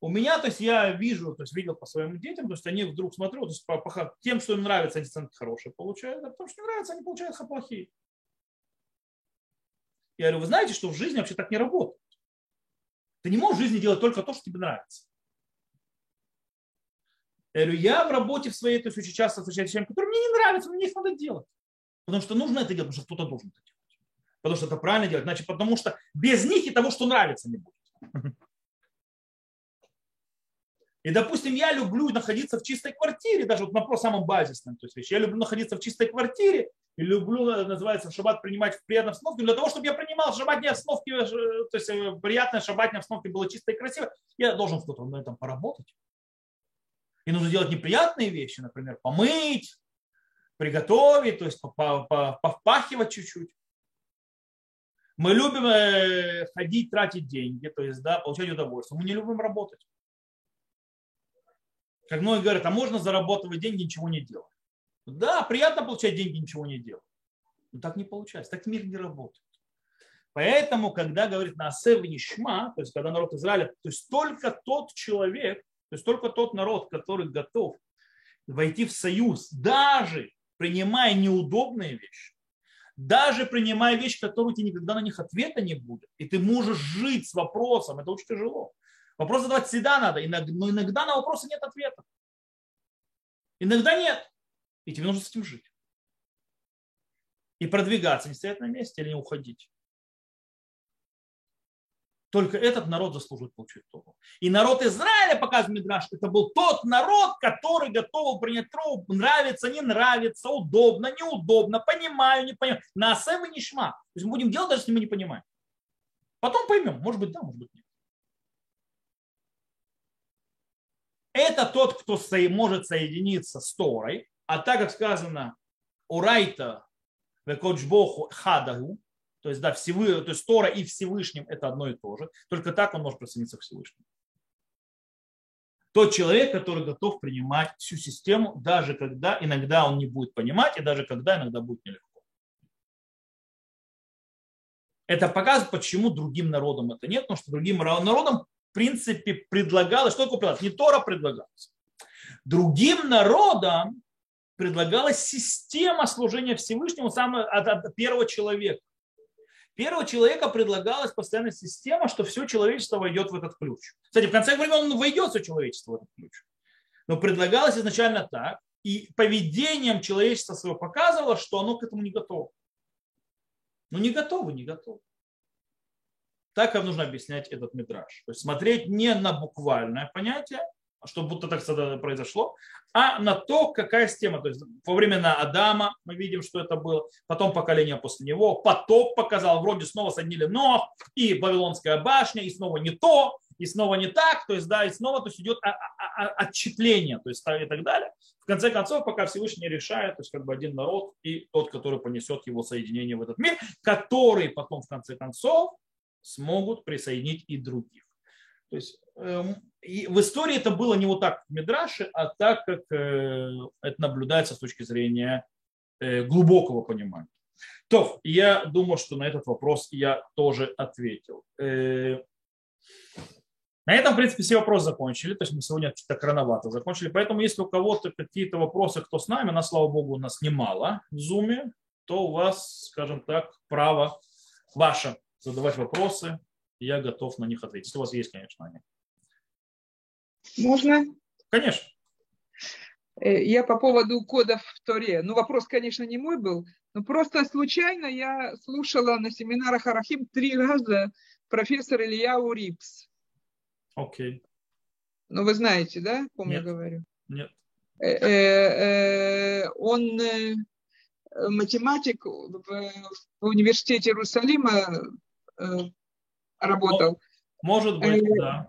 S1: У меня, то есть я вижу, то есть видел по своим детям, то есть они вдруг смотрю, то есть по, по тем, что им нравится, они оценки хорошие получают, а потому что не нравится, они получают плохие. Я говорю, вы знаете, что в жизни вообще так не работает. Ты не можешь в жизни делать только то, что тебе нравится. Я говорю, я в работе в своей, то есть очень часто встречаюсь с вещами, которые мне не нравятся, но мне их надо делать. Потому что нужно это делать, потому что кто-то должен это делать. Потому что это правильно делать. Значит, потому что без них и того, что нравится, не будет. И, допустим, я люблю находиться в чистой квартире, даже вот на самом базисном, то есть вещи. Я люблю находиться в чистой квартире и люблю, э, называется, в шаббат принимать в приятной обстановке. Для того, чтобы я принимал в шаббатной обстановке, э, то есть э, приятная шаббатная обстановка была чистой и красивой, я должен что-то на этом поработать. И нужно делать неприятные вещи, например, помыть, приготовить, то есть повпахивать чуть-чуть. Мы любим ходить, тратить деньги, то есть да, получать удовольствие. Мы не любим работать. Как многие говорят, а можно зарабатывать деньги, ничего не делать. Да, приятно получать деньги, ничего не делать. Но так не получается, так мир не работает. Поэтому, когда говорит на Асев то есть когда народ Израиля, то есть только тот человек, то есть только тот народ, который готов войти в союз, даже принимая неудобные вещи, даже принимая вещи, которые у тебя никогда на них ответа не будет, и ты можешь жить с вопросом, это очень тяжело. Вопрос задавать всегда надо, но иногда на вопросы нет ответа. Иногда нет. И тебе нужно с этим жить. И продвигаться, не стоять на месте или не уходить. Только этот народ заслуживает получить Тору. И народ Израиля, показывает Мидраш, это был тот народ, который готов принять Тору. Нравится, не нравится, удобно, неудобно, понимаю, не понимаю. На и нишма. То есть мы будем делать, даже если мы не понимаем. Потом поймем, может быть да, может быть нет. Это тот, кто может соединиться с Торой, а так как сказано Урайта Векоджбоху Хадагу, то есть, да, всевы, то есть Тора и Всевышним это одно и то же. Только так он может присоединиться к Всевышнему. Тот человек, который готов принимать всю систему, даже когда иногда он не будет понимать, и даже когда иногда будет нелегко. Это показывает, почему другим народам это нет, потому что другим народам в принципе предлагалось, что такое предлагалось? Не Тора предлагалось. Другим народам предлагалась система служения Всевышнему самого, от, от первого человека. Первого человека предлагалась постоянная система, что все человечество войдет в этот ключ. Кстати, в конце времен он войдет все человечество в этот ключ. Но предлагалось изначально так, и поведением человечества своего показывало, что оно к этому не готово. Ну не готово, не готово. Так как нужно объяснять этот мидраж. То есть смотреть не на буквальное понятие, что будто так произошло, а на то, какая система. То есть во времена Адама мы видим, что это было, потом поколение после него, потоп показал, вроде снова соднили но, и Вавилонская башня, и снова не то, и снова не так, то есть, да, и снова то есть идет отчетление, то есть и так далее. В конце концов, пока Всевышний решает, то есть как бы один народ и тот, который понесет его соединение в этот мир, который потом в конце концов смогут присоединить и других. То есть эм, и в истории это было не вот так в Мидраше, а так, как э, это наблюдается с точки зрения э, глубокого понимания. То, я думаю, что на этот вопрос я тоже ответил. Э, на этом, в принципе, все вопросы закончили. То есть мы сегодня так рановато закончили. Поэтому, если у кого-то какие-то вопросы, кто с нами, нас, слава богу, у нас немало в Zoom, то у вас, скажем так, право ваше задавать вопросы. Я готов на них ответить. Если у вас есть, конечно, они.
S2: Можно?
S1: Конечно.
S2: Э, я по поводу кодов в Торе. Ну, вопрос, конечно, не мой был, но просто случайно я слушала на семинарах Арахим три раза профессор Илья Урипс.
S1: Окей. Okay.
S2: Ну, вы знаете, да, помню
S1: Нет.
S2: говорю?
S1: Нет.
S2: Э, он математик в университете Иерусалима работал.
S1: Может быть, да.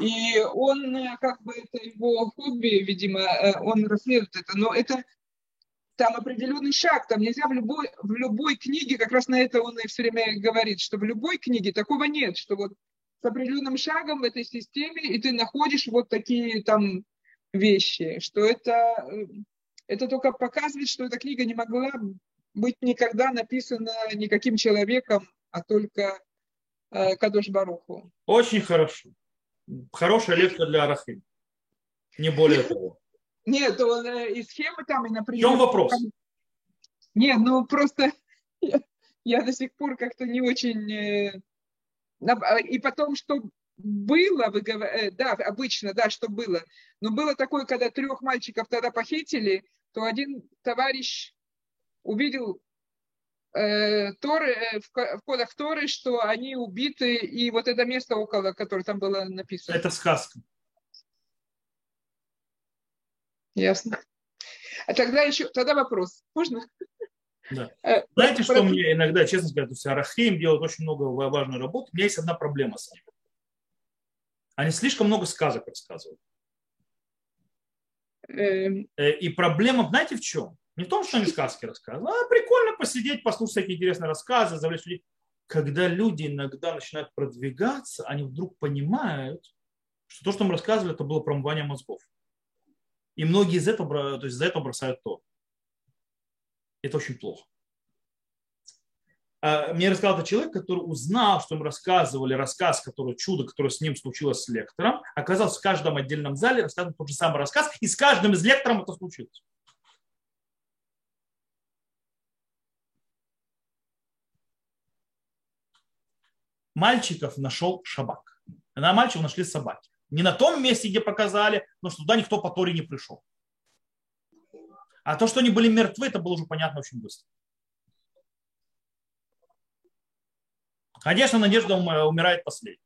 S2: И он, как бы, это его хобби, видимо, он расследует это, но это там определенный шаг, там нельзя в любой, в любой книге, как раз на это он и все время говорит, что в любой книге такого нет, что вот с определенным шагом в этой системе, и ты находишь вот такие там вещи, что это, это только показывает, что эта книга не могла быть никогда написана никаким человеком, а только э, Кадош Баруху.
S1: Очень хорошо. Хорошая лекция для Арахим. Не более того.
S2: Нет, он э, и схемы там, и,
S1: например... В чем вопрос?
S2: Нет, ну просто я, я до сих пор как-то не очень... Э, и потом, что было, вы говорите, да, обычно, да, что было. Но было такое, когда трех мальчиков тогда похитили, то один товарищ увидел Торы, э, в, кодах Торы, что они убиты, и вот это место около, которое там было написано.
S1: Это сказка.
S2: Ясно. А тогда еще, тогда вопрос. Можно?
S1: Да. Э, Знаете, что мне иногда, честно сказать, то есть Арахим делает очень много важной работы. У меня есть одна проблема с ним. Они слишком много сказок рассказывают.
S2: Эм.
S1: Э, и проблема, знаете, в чем? Не в том, что они сказки рассказывают, а прикольно посидеть, послушать всякие интересные рассказы, завлечь людей. Когда люди иногда начинают продвигаться, они вдруг понимают, что то, что мы рассказывали, это было промывание мозгов. И многие из этого, то есть за это бросают то. Это очень плохо. А, мне рассказал этот человек, который узнал, что им рассказывали рассказ, который чудо, которое с ним случилось с лектором, оказался в каждом отдельном зале рассказывал тот же самый рассказ, и с каждым из лектором это случилось. Мальчиков нашел шабак. На мальчиков нашли собаки. Не на том месте, где показали, но что туда никто по Торе не пришел. А то, что они были мертвы, это было уже понятно очень быстро. Конечно, надежда умирает последней.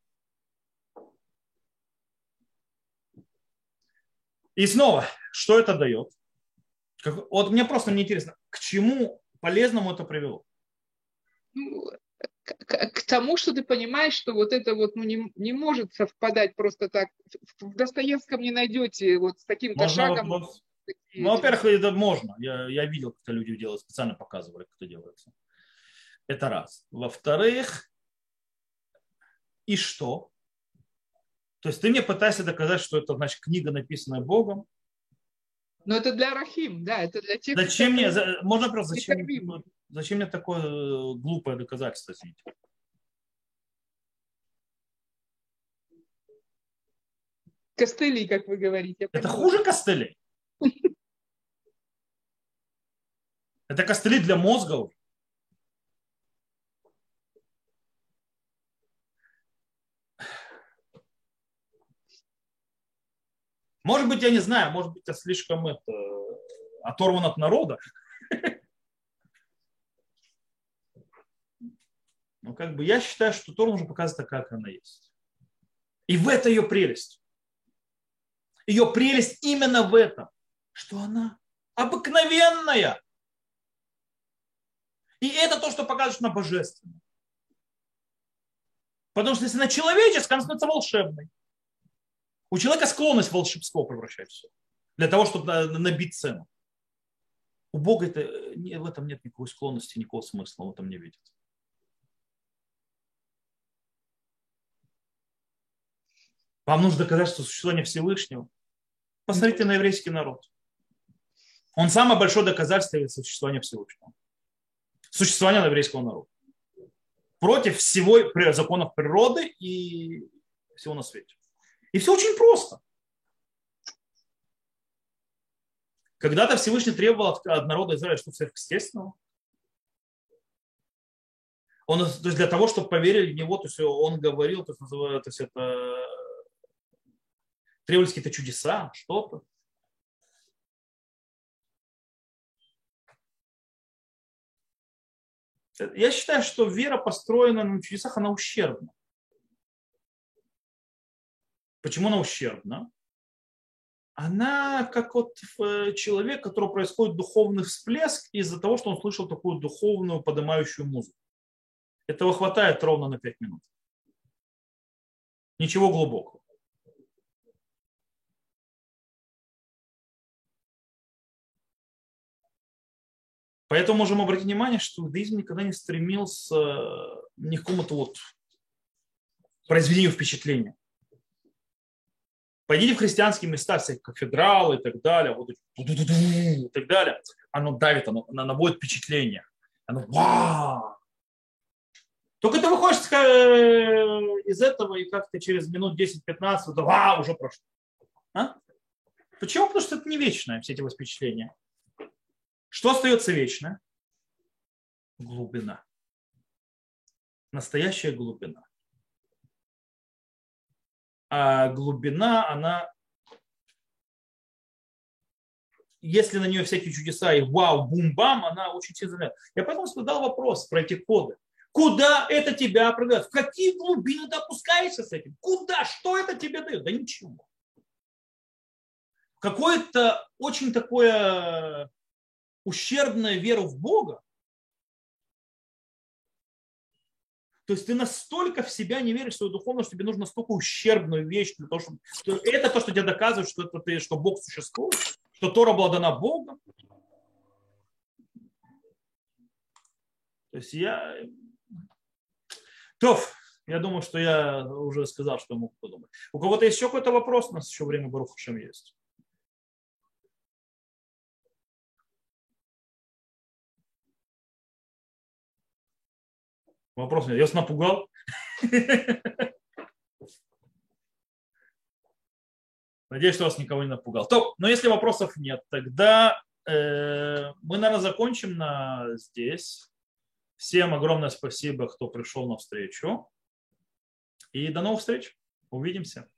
S1: И снова, что это дает? Вот мне просто не интересно, к чему полезному это привело?
S2: Ну, к, к тому, что ты понимаешь, что вот это вот ну, не, не может совпадать просто так. В Достоевском не найдете вот с таким-то шагом.
S1: Вопрос. Ну, во-первых, это можно. Я, я видел, как это люди делают, специально показывали, как это делается. Это раз. Во-вторых, и что? То есть ты мне пытаешься доказать, что это, значит, книга, написанная Богом.
S2: Но это для Рахим, да, это для тех,
S1: Зачем мне, можно просто, зачем, зачем мне такое э, глупое доказательство, извините?
S2: Костыли, как вы говорите.
S1: Это хуже костылей? Это костыли для мозга Может быть, я не знаю, может быть, я слишком это, оторван от народа. Но как бы я считаю, что Тор нужно показывать такая, как она есть. И в это ее прелесть. Ее прелесть именно в этом, что она обыкновенная. И это то, что показывает, что она божественная. Потому что если она человеческая, она становится волшебной. У человека склонность волшебство превращается. Для того, чтобы набить цену. У Бога это, в этом нет никакой склонности, никакого смысла, он этом не видит. Вам нужно доказать, что существование Всевышнего. Посмотрите на еврейский народ. Он самое большое доказательство существования Всевышнего. Существования еврейского народа. Против всего законов природы и всего на свете. И все очень просто. Когда-то Всевышний требовал от народа Израиля что-то сверхъестественного. Он, то есть для того, чтобы поверили в него, то есть он говорил, то есть, то есть это требовались какие-то чудеса, что-то. Я считаю, что вера, построена на чудесах, она ущербна. Почему она ущербна? Она как вот э, человек, у которого происходит духовный всплеск из-за того, что он слышал такую духовную поднимающую музыку. Этого хватает ровно на 5 минут. Ничего глубокого. Поэтому можем обратить внимание, что иудаизм никогда не стремился э, ни к какому-то вот произведению впечатления. Пойдите в христианские места, всякие кафедралы и так далее, вот, и так далее. Оно давит, оно, оно наводит впечатление. Оно вау! Только ты выходишь э, из этого и как-то через минут 10-15, вот, вау, уже прошло. А? Почему? Потому что это не вечное, все эти впечатления. Что остается вечно? Глубина. Настоящая глубина. А глубина, она если на нее всякие чудеса и вау, бум-бам, она очень сильно Я поэтому задал вопрос про эти коды. Куда это тебя продает? В какие глубины ты опускаешься с этим? Куда? Что это тебе дает? Да ничего. Какое-то очень такое ущербная вера в Бога, То есть ты настолько в себя не веришь в свою духовность, что тебе нужно настолько ущербную вещь для того, чтобы... Это то, что тебе доказывает, что, это ты, что Бог существует, что Тора была дана Богом. То есть я... Тоф, я думаю, что я уже сказал, что я мог подумать. У кого-то есть еще какой-то вопрос? У нас еще время Барухашем есть. Вопрос нет. Я вас напугал. Надеюсь, что вас никого не напугал. То, но если вопросов нет, тогда э, мы, наверное, закончим на здесь. Всем огромное спасибо, кто пришел на встречу. И до новых встреч. Увидимся.